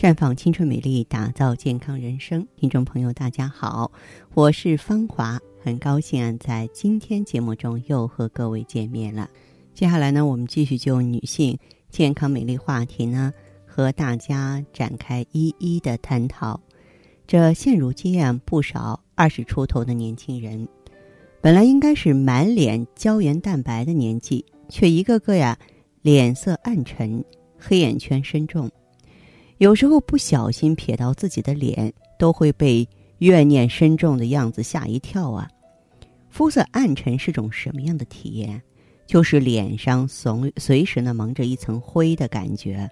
绽放青春美丽，打造健康人生。听众朋友，大家好，我是芳华，很高兴，在今天节目中又和各位见面了。接下来呢，我们继续就女性健康美丽话题呢，和大家展开一一的探讨。这现如今啊，不少二十出头的年轻人，本来应该是满脸胶原蛋白的年纪，却一个个呀，脸色暗沉，黑眼圈深重。有时候不小心瞥到自己的脸，都会被怨念深重的样子吓一跳啊！肤色暗沉是种什么样的体验？就是脸上随随时呢蒙着一层灰的感觉。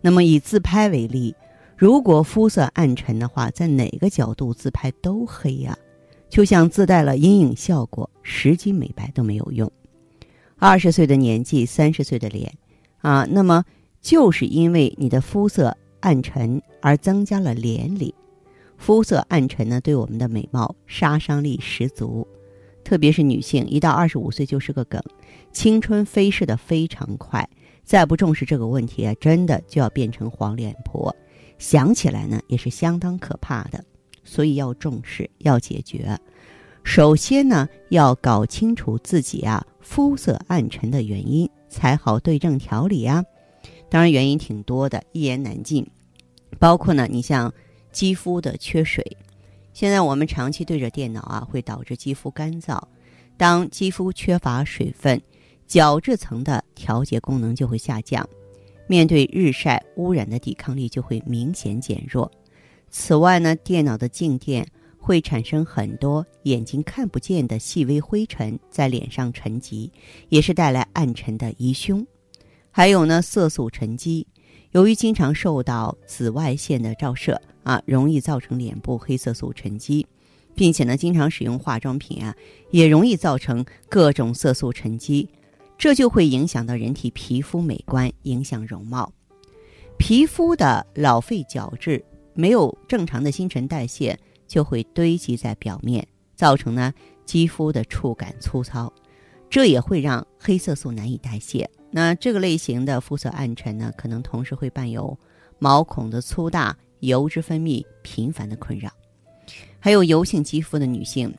那么以自拍为例，如果肤色暗沉的话，在哪个角度自拍都黑呀，就像自带了阴影效果，十级美白都没有用。二十岁的年纪，三十岁的脸，啊，那么就是因为你的肤色。暗沉而增加了脸里，肤色暗沉呢，对我们的美貌杀伤力十足。特别是女性，一到二十五岁就是个梗，青春飞逝的非常快，再不重视这个问题啊，真的就要变成黄脸婆。想起来呢，也是相当可怕的。所以要重视，要解决。首先呢，要搞清楚自己啊肤色暗沉的原因，才好对症调理啊。当然，原因挺多的，一言难尽。包括呢，你像肌肤的缺水，现在我们长期对着电脑啊，会导致肌肤干燥。当肌肤缺乏水分，角质层的调节功能就会下降，面对日晒污染的抵抗力就会明显减弱。此外呢，电脑的静电会产生很多眼睛看不见的细微灰尘在脸上沉积，也是带来暗沉的疑凶。还有呢，色素沉积。由于经常受到紫外线的照射啊，容易造成脸部黑色素沉积，并且呢，经常使用化妆品啊，也容易造成各种色素沉积，这就会影响到人体皮肤美观，影响容貌。皮肤的老废角质没有正常的新陈代谢，就会堆积在表面，造成呢肌肤的触感粗糙，这也会让黑色素难以代谢。那这个类型的肤色暗沉呢，可能同时会伴有毛孔的粗大、油脂分泌频繁的困扰，还有油性肌肤的女性，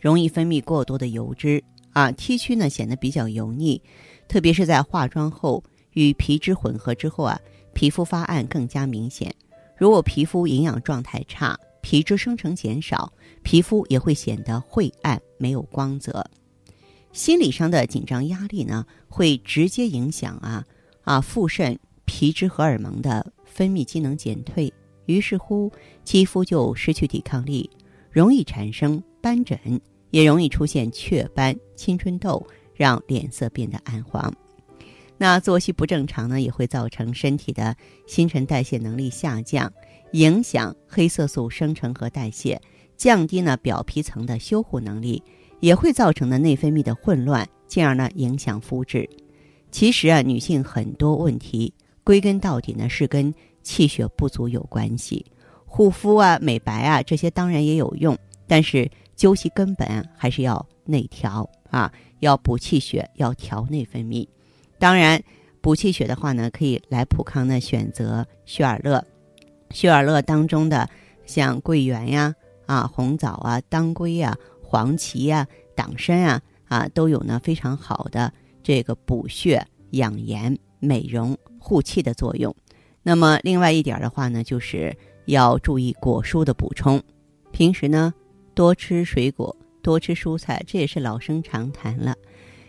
容易分泌过多的油脂啊，T 区呢显得比较油腻，特别是在化妆后与皮脂混合之后啊，皮肤发暗更加明显。如果皮肤营养状态差，皮脂生成减少，皮肤也会显得晦暗、没有光泽。心理上的紧张压力呢，会直接影响啊啊副肾皮质荷尔蒙的分泌机能减退，于是乎肌肤就失去抵抗力，容易产生斑疹，也容易出现雀斑、青春痘，让脸色变得暗黄。那作息不正常呢，也会造成身体的新陈代谢能力下降，影响黑色素生成和代谢，降低呢表皮层的修护能力。也会造成的内分泌的混乱，进而呢影响肤质。其实啊，女性很多问题归根到底呢是跟气血不足有关系。护肤啊、美白啊这些当然也有用，但是究其根本还是要内调啊，要补气血，要调内分泌。当然，补气血的话呢，可以来普康呢选择血尔乐。血尔乐当中的像桂圆呀、啊红枣啊、当归呀。黄芪呀、党参啊啊都有呢非常好的这个补血、养颜、美容、护气的作用。那么另外一点的话呢，就是要注意果蔬的补充。平时呢多吃水果，多吃蔬菜，这也是老生常谈了。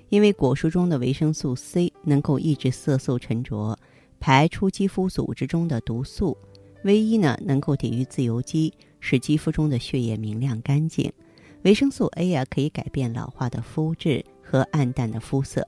因为果蔬中的维生素 C 能够抑制色素沉着，排出肌肤组织中的毒素。唯一呢能够抵御自由基，使肌肤中的血液明亮干净。维生素 A 啊，可以改变老化的肤质和暗淡的肤色。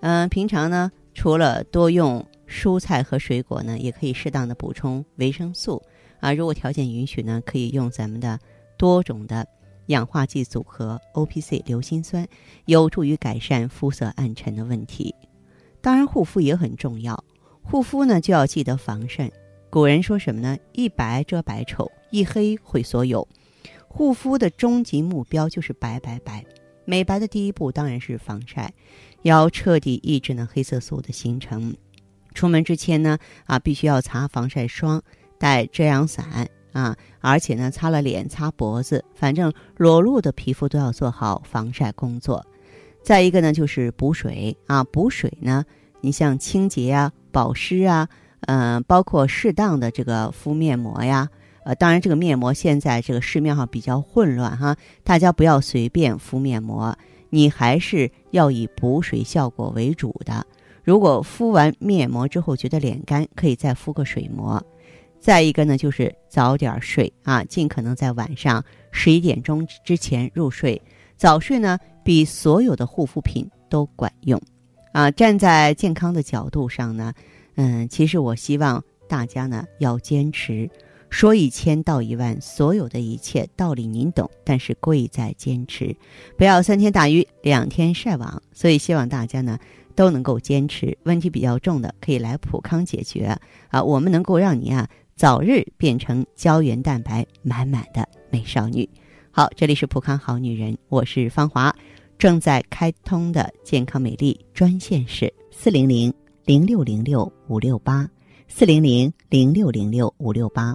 嗯，平常呢，除了多用蔬菜和水果呢，也可以适当的补充维生素啊。如果条件允许呢，可以用咱们的多种的氧化剂组合 O P C 硫辛酸，有助于改善肤色暗沉的问题。当然，护肤也很重要。护肤呢，就要记得防晒。古人说什么呢？一白遮百丑，一黑毁所有。护肤的终极目标就是白白白，美白的第一步当然是防晒，要彻底抑制呢黑色素的形成。出门之前呢，啊，必须要擦防晒霜，带遮阳伞啊，而且呢，擦了脸、擦脖子，反正裸露的皮肤都要做好防晒工作。再一个呢，就是补水啊，补水呢，你像清洁啊、保湿啊，嗯，包括适当的这个敷面膜呀。当然，这个面膜现在这个市面上比较混乱哈，大家不要随便敷面膜，你还是要以补水效果为主的。如果敷完面膜之后觉得脸干，可以再敷个水膜。再一个呢，就是早点睡啊，尽可能在晚上十一点钟之前入睡。早睡呢，比所有的护肤品都管用啊。站在健康的角度上呢，嗯，其实我希望大家呢要坚持。说一千道一万，所有的一切道理您懂，但是贵在坚持。不要三天打鱼两天晒网，所以希望大家呢都能够坚持。问题比较重的可以来普康解决啊，我们能够让你啊早日变成胶原蛋白满满的美少女。好，这里是普康好女人，我是芳华，正在开通的健康美丽专线是四零零零六零六五六八四零零零六零六五六八。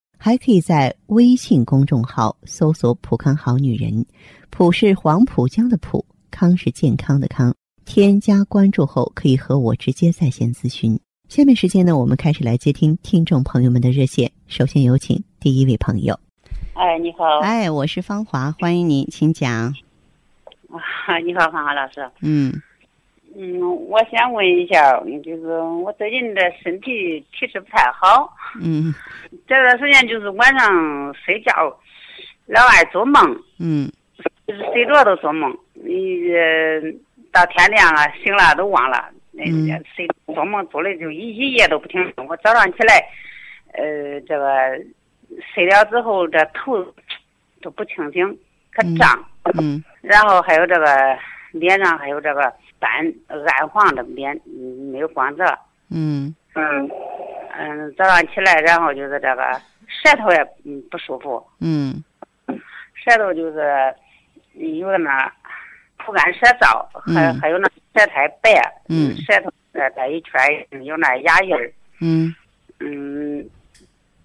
还可以在微信公众号搜索“普康好女人”，普是黄浦江的浦，康是健康的康。添加关注后，可以和我直接在线咨询。下面时间呢，我们开始来接听听众朋友们的热线。首先有请第一位朋友。哎，你好。哎，我是芳华，欢迎您，请讲。啊，你好，芳华老师。嗯。嗯，我想问一下，就是我最近的身体体质不太好。嗯。这段时间就是晚上睡觉老爱做梦。嗯。就是睡着都做梦，你到天亮了醒了都忘了。那睡做梦做的就一一夜都不停。我早上起来，呃，这个睡了之后这头都不清醒，可胀。嗯。然后还有这个脸上还有这个。斑暗黄的脸，嗯，没有光泽。嗯嗯嗯，早上起来，然后就是这个舌头也嗯不舒服。嗯，舌头就是有那口干舌燥，还还有那舌苔白。嗯，舌头呃带一圈有那牙印儿。嗯嗯，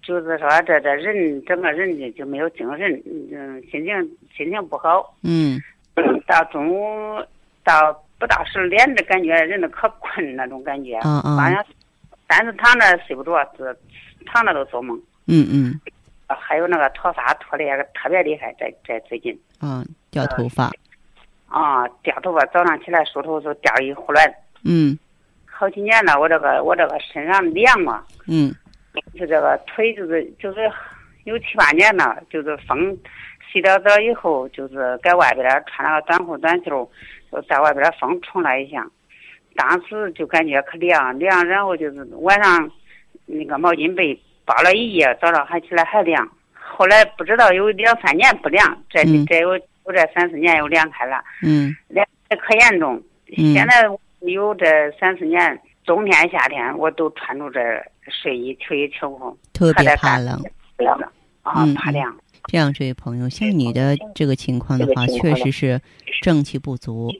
就是说这这人整个人就就没有精神，嗯，心情心情不好。嗯，到中午到。不大十点的感觉，人都可困那种感觉。嗯嗯。晚上，但是躺那睡不着，是躺着都做梦。嗯嗯。还有那个脱发脱的也特别厉害，在在最近。嗯，掉头发。啊，掉头发！早上起来梳头就掉一胡乱。嗯。好几年了，我这个我这个身上凉嘛。嗯。就这个腿就是就是有七八年了，就是风洗了澡以后，就是在外边穿了个短裤短袖。就在外边风冲了一下，当时就感觉可凉凉，然后就是晚上那个毛巾被包了一夜，早上还起来还凉。后来不知道有两三年不凉，这这有有这三四年又凉开了。嗯。凉的可严重。嗯。现在有这三四年，冬天夏天我都穿着这睡衣秋衣秋裤。特别怕冷。凉啊，怕凉。这样，这位朋友，像你的这个情况的话，确实是正气不足。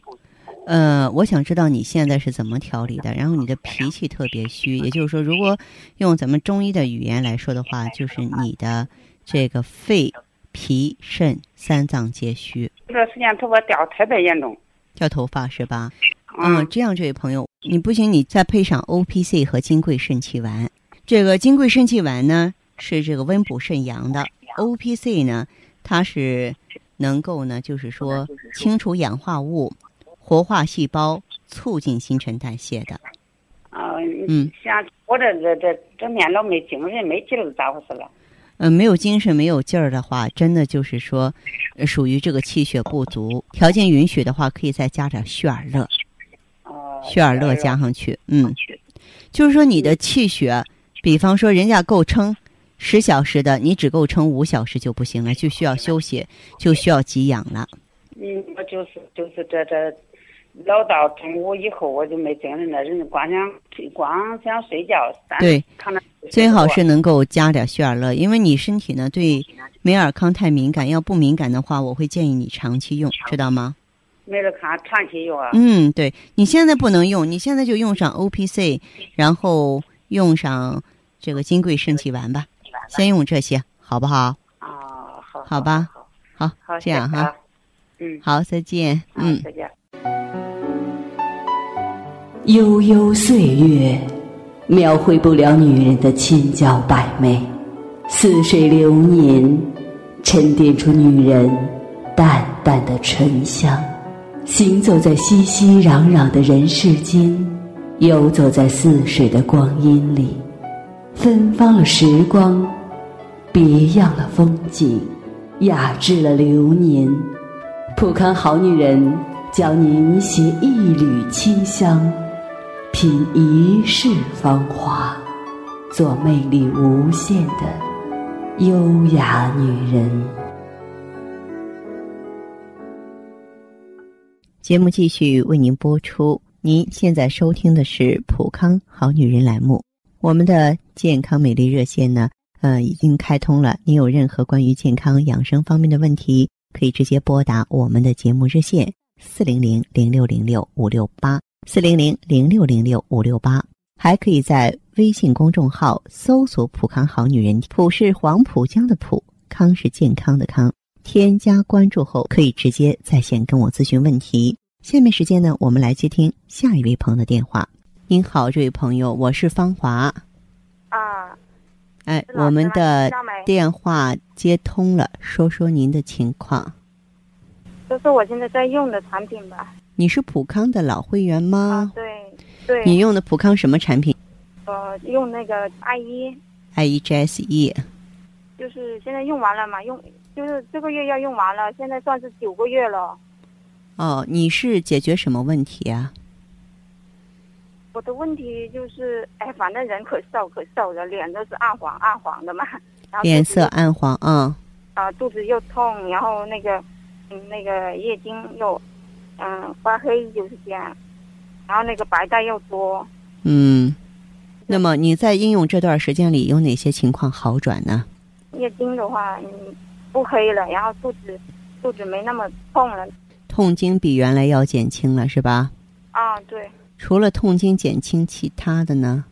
呃，我想知道你现在是怎么调理的？然后你的脾气特别虚，也就是说，如果用咱们中医的语言来说的话，就是你的这个肺、脾、肾三脏皆虚。这段时间头发掉特别严重，掉头发是吧？嗯，这样，这位朋友，你不行，你再配上 O P C 和金匮肾气丸。这个金匮肾气丸呢，是这个温补肾阳的。O P C 呢，它是能够呢，就是说清除氧化物、活化细胞、促进新陈代谢的。啊，嗯，像我这这这这面老没精神、没劲儿，咋回事了？嗯，没有精神、没有劲儿的话，真的就是说，属于这个气血不足。条件允许的话，可以再加点血尔乐。哦，血尔乐加上去，嗯，就是说你的气血，比方说人家够撑。十小时的，你只够撑五小时就不行了，就需要休息，就需要给养了。嗯，我就是就是这这，老到中午以后我就没精神了，人光想光想睡觉。对，最好是能够加点血尔乐，因为你身体呢对美尔康太敏感，要不敏感的话，我会建议你长期用，知道吗？美尔康长期用啊。嗯，对，你现在不能用，你现在就用上 O P C，然后用上这个金匮肾气丸吧。先用这些，好不好？啊，好，好吧，好，好，这样哈，嗯，好，再见，嗯，再见。悠悠岁月，描绘不了女人的千娇百媚；似水流年，沉淀出女人淡淡的醇香。行走在熙熙攘攘的人世间，游走在似水的光阴里，芬芳了时光。别样了风景，雅致了流年。普康好女人教您携一缕清香，品一世芳华，做魅力无限的优雅女人。节目继续为您播出。您现在收听的是普康好女人栏目，我们的健康美丽热线呢？呃，已经开通了。你有任何关于健康养生方面的问题，可以直接拨打我们的节目热线四零零零六零六五六八四零零零六零六五六八，还可以在微信公众号搜索“普康好女人”，普是黄浦江的浦，康是健康的康。添加关注后，可以直接在线跟我咨询问题。下面时间呢，我们来接听下一位朋友的电话。您好，这位朋友，我是芳华。啊。哎，我们的电话接通了，说说您的情况。就是我现在在用的产品吧。你是普康的老会员吗？啊，对，对。你用的普康什么产品？呃，用那个 I 一。I 一 G S E。就是现在用完了嘛？用就是这个月要用完了，现在算是九个月了。哦，你是解决什么问题啊？我的问题就是，哎，反正人可瘦可瘦的，脸都是暗黄暗黄的嘛。脸色暗黄啊。啊，肚子又痛，然后那个，嗯，那个月经又，嗯，发黑就是这样，然后那个白带又多。嗯，那么你在应用这段时间里有哪些情况好转呢？月经的话，嗯，不黑了，然后肚子，肚子没那么痛了。痛经比原来要减轻了，是吧？啊，对。除了痛经减轻，其他的呢？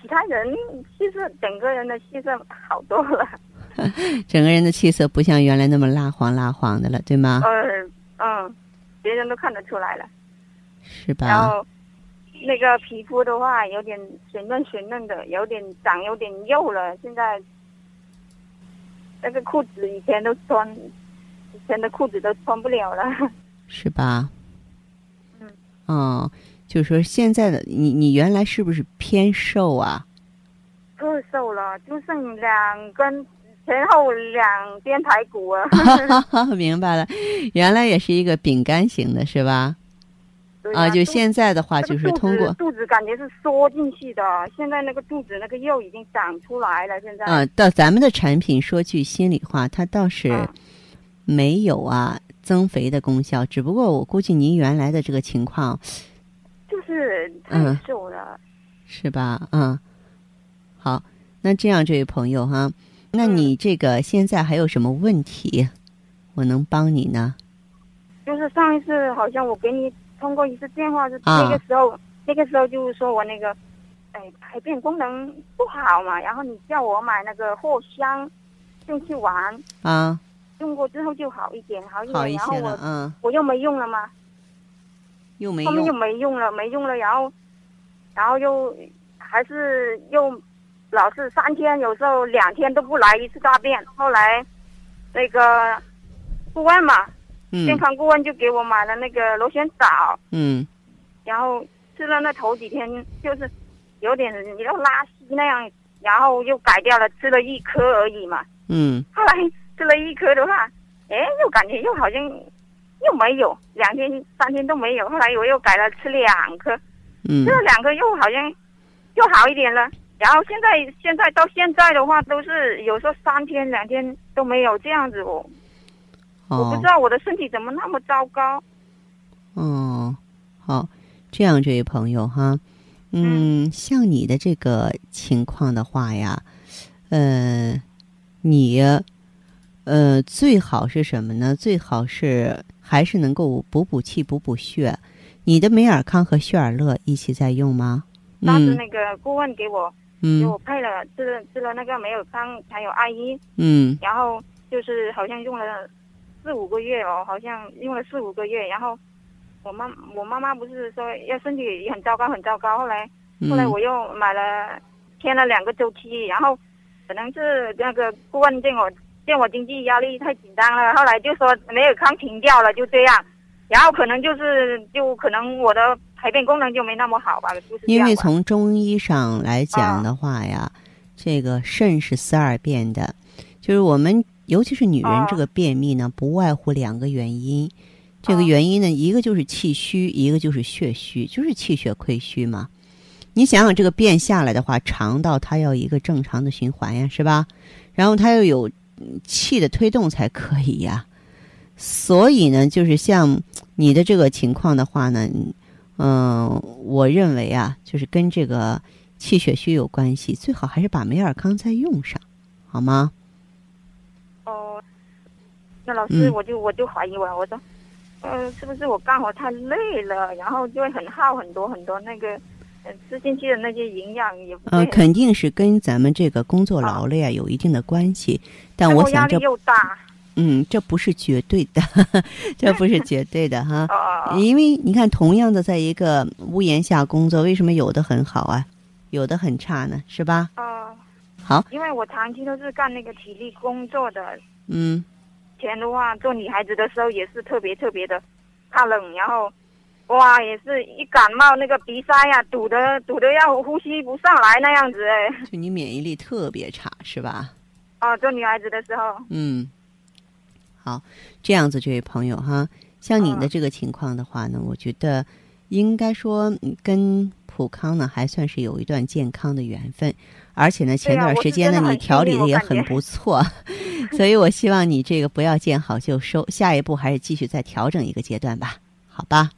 其他人气色，整个人的气色好多了。整个人的气色不像原来那么蜡黄蜡黄的了，对吗？嗯嗯，别人都看得出来了。是吧？然后那个皮肤的话，有点水嫩水嫩的，有点长，有点肉了。现在那个裤子以前都穿，以前的裤子都穿不了了。是吧？哦，就是说现在的你，你原来是不是偏瘦啊？更瘦了，就剩两根前后两边排骨啊。明白了，原来也是一个饼干型的，是吧？啊，就现在的话，就是通过肚子感觉是缩进去的，现在那个肚子那个肉已经长出来了。现在啊，到咱们的产品，说句心里话，它倒是没有啊。增肥的功效，只不过我估计您原来的这个情况，就是太瘦了，是吧？嗯，好，那这样这位朋友哈，那你这个现在还有什么问题，我能帮你呢？就是上一次好像我给你通过一次电话，是啊那个时候，那个时候就是说我那个，哎，排便功能不好嘛，然后你叫我买那个藿香进去玩，啊，用过之后就好一点，好一点，好一些了，然后我嗯，我又没用了嘛，又没后面又，没用了，没用了，然后，然后又还是又老是三天，有时候两天都不来一次大便。后来那个顾问嘛，健嗯康顾问就给我买了那个螺旋藻，嗯。然后吃了那头几天就是有点要拉稀那样，然后又改掉了，吃了一颗而已嘛。嗯。后来吃了一颗的话，哎，又感觉又好像又没有，两天三天都没有。后来我又改了吃两颗，嗯吃了两颗又好像又好一点了。然后现在现在到现在的话，都是有时候三天两天都没有这样子我我不哦知道我的身体怎么那么糟糕。哦，好，这样这位朋友哈，嗯，像你的这个情况的话呀，呃，你呃最好是什么呢？最好是还是能够补补气、补补血。你的美尔康和血尔乐一起在用吗？嗯当时那个顾问给我给我嗯配了吃了吃了那个美尔康还有艾依，嗯然后就是好像用了四五个月哦，好像用了四五个月，然后我妈我妈妈不是说要身体也很糟糕很糟糕，后来后来嗯我又买了添了两个周期，然后可能是那个顾问见我见我经济压力太紧张了，后来就说没有康停掉了，就这样，然后可能就是就可能我的排便功能就没那么好吧，就是这因为。从中医上来啊讲的话呀，这个肾是四二便的，就是我们尤其是女人哦这个便秘呢，不外乎两个原因。这个哦原因呢，一个就是气虚，一个就是血虚，就是气血亏虚嘛。你想想，这个便下来的话，肠道它要一个正常的循环呀，是吧？然后它又有嗯气的推动才可以呀。所以呢，就是像你的这个情况的话呢，嗯、我认为啊，就是跟这个气血虚有关系，最好还是把梅尔康再用上，好吗？哦，那老师，嗯我就我就怀疑我，我说，呃，是不是我干活太累了，然后就会很耗很多很多那个，呃，吃进去的那些营养也不呃，肯定是跟咱们这个工作劳累啊有一定的关系，但我想这力又大，嗯，这不是绝对的，这不是绝对的哈。哦，因为你看，同样的在一个屋檐下工作，为什么有的很好啊，有的很差呢？是吧？哦，好，因为我长期都是干那个体力工作的，嗯以前的话做女孩子的时候也是特别特别的怕冷，然后。哇，也是一感冒，那个鼻塞呀、堵得堵得要呼吸不上来那样子哎。就你免疫力特别差，是吧？哦，做女孩子的时候，嗯，好，这样子，这位朋友哈，像你的嗯这个情况的话呢，我觉得应该说嗯跟普康呢还算是有一段健康的缘分，而且呢，前段时间呢、你调理的也很不错，所以我希望你这个不要见好就收，下一步还是继续再调整一个阶段吧，好吧？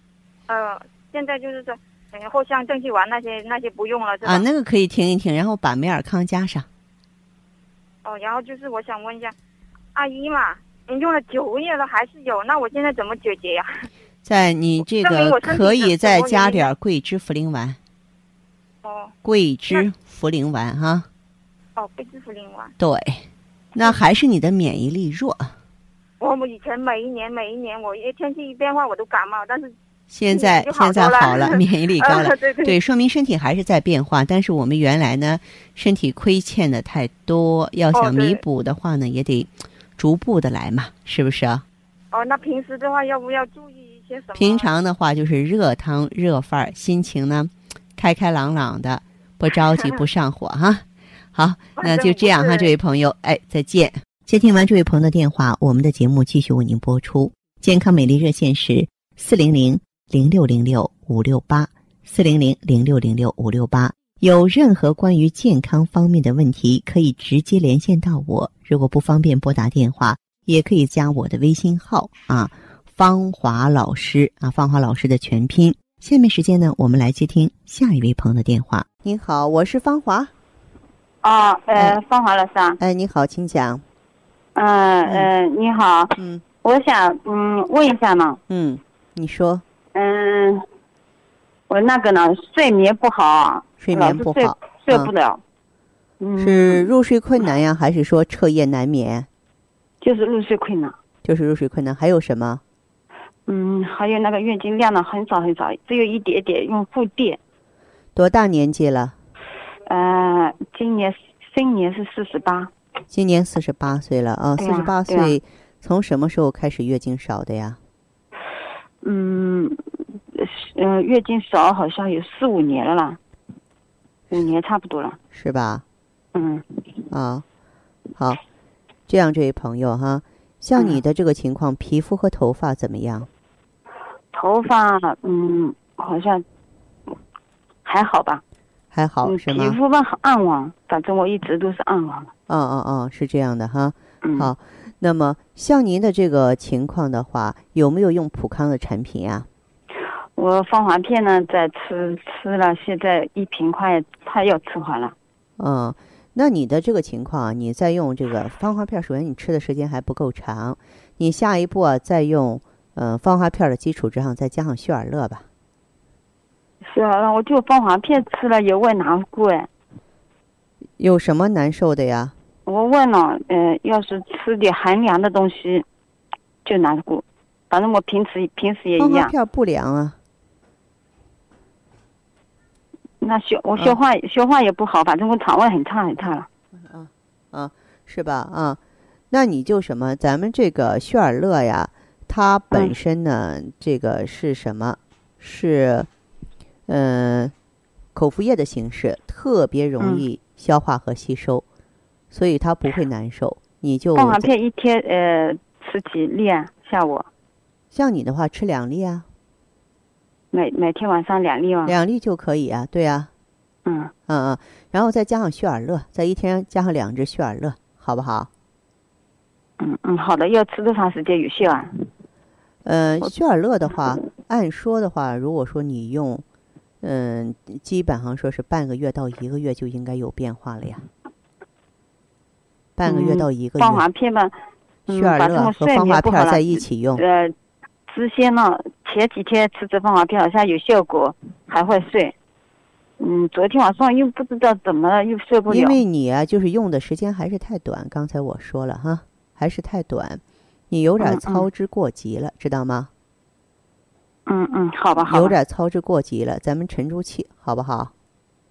呃，现在就是说，嗯，藿香正气丸那些那些不用了是吧？啊，那个可以停一停，然后把美尔康加上。哦，然后就是我想问一下，阿姨嘛，你用了九个月了还是有，那我现在怎么解决呀？在你这个可以再加点儿桂枝茯苓丸，哦桂枝茯苓丸哈。哦，桂枝茯苓丸。对，那还是你的免疫力弱。我们以前每一年每一年，我一天气一变化我都感冒，但是现在现在好了，免疫力高了呃，对对对，说明身体还是在变化。但是我们原来呢，身体亏欠的太多，要想弥补的话呢，也得逐步的来嘛，是不是啊？哦，那平时的话要不要注意一些什么？平常的话就是热汤热饭儿，心情呢开开朗朗的，不着急 不上火哈。好，那就这样哈，这位朋友，哎，再见。接听完这位朋友的电话，我们的节目继续为您播出。健康美丽热线是四零零零六零六五六八四零零零六零六五六八。有任何关于健康方面的问题，可以直接连线到我。如果不方便拨打电话，也可以加我的微信号啊，芳华老师啊，芳华老师的全拼。下面时间呢，我们来接听下一位朋友的电话。您好，我是芳华。啊，呃，芳华老师啊，哎，你好，请讲。嗯呃，你好，嗯我想嗯问一下呢，嗯，你说嗯，我那个呢，睡眠不好，睡眠不好，睡不了，嗯，是入睡困难呀，还是说彻夜难眠？就是入睡困难，就是入睡困难，还有什么？嗯，还有那个月经量呢很少很少，只有一点点，用护垫，多大年纪了？呃，今年今年是四十八，今年四十八岁了啊，四十八岁，从什么时候开始月经少的呀？嗯，呃，月经少好像有四五年了啦，五年差不多了，是吧？嗯啊，好，这样，这位朋友哈，像嗯你的这个情况，皮肤和头发怎么样？头发嗯好像还好吧，还好嗯，皮是吗？肤吧暗黄，反正我一直都是暗黄。嗯嗯嗯，是这样的哈。嗯，好，那么像您的这个情况的话，有没有用普康的产品啊？我芳华片呢在吃，吃了现在一瓶快快要吃完了。嗯，那你的这个情况啊，你再用这个芳华片，首先你吃的时间还不够长，你下一步啊，再用嗯芳华片的基础之上，再加上血尔乐吧。是啊，我就芳华片吃了也胃难过哎。有什么难受的呀？我问了，呃，要是吃点寒凉的东西就难过，反正我平时平时也一样。芳华片不凉啊。那消我消化、消化也不好，反正我肠胃很差很差了。是吧？啊，那你就什么？咱们这个血尔乐呀，它本嗯身呢，这个是什么？是，嗯、口服液的形式，特别容嗯易消化和吸收，所以他不会难受。你就蛋黄片一天呃吃几粒啊？下午像你的话，吃两粒啊，每每天晚上两粒吗？两粒就可以啊，对啊，嗯嗯嗯，然后再加上血尔乐，再一天加上两支血尔乐，好不好？嗯嗯，好的。要吃多长时间有效啊？呃，我血尔乐的话，按说的话，如果说你用，嗯、基本上说是半个月到一个月就应该有变化了呀。半个月嗯到一个月芳华月，片吧，嗯血尔反正我睡乐和芳华片在一起用，呃，之前呢，前几天吃这芳华片好像有效果，还会睡。嗯，昨天晚上又不知道怎么了又睡不了。因为你啊，就是用的时间还是太短。刚才我说了哈，还是太短，你有点嗯嗯操之过急了，知道吗？嗯嗯，好吧好吧。有点操之过急了，咱们沉住气，好不好？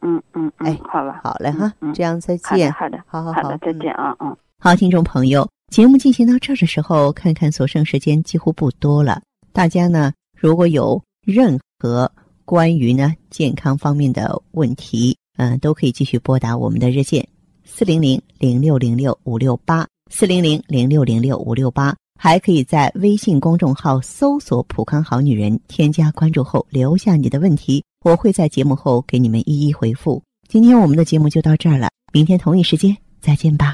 嗯嗯嗯，哎好了。好嘞哈，嗯嗯这样再见。好的好好好再嗯见啊嗯。好，听众朋友，节目进行到这儿的时候，看看所剩时间几乎不多了。大家呢，如果有任何关于呢健康方面的问题，嗯、都可以继续拨打我们的热线四零零零六零六五六八四零零零六零六五六八，还可以在微信公众号搜索“普康好女人”，添加关注后留下你的问题，我会在节目后给你们一一回复。今天我们的节目就到这儿了，明天同一时间再见吧。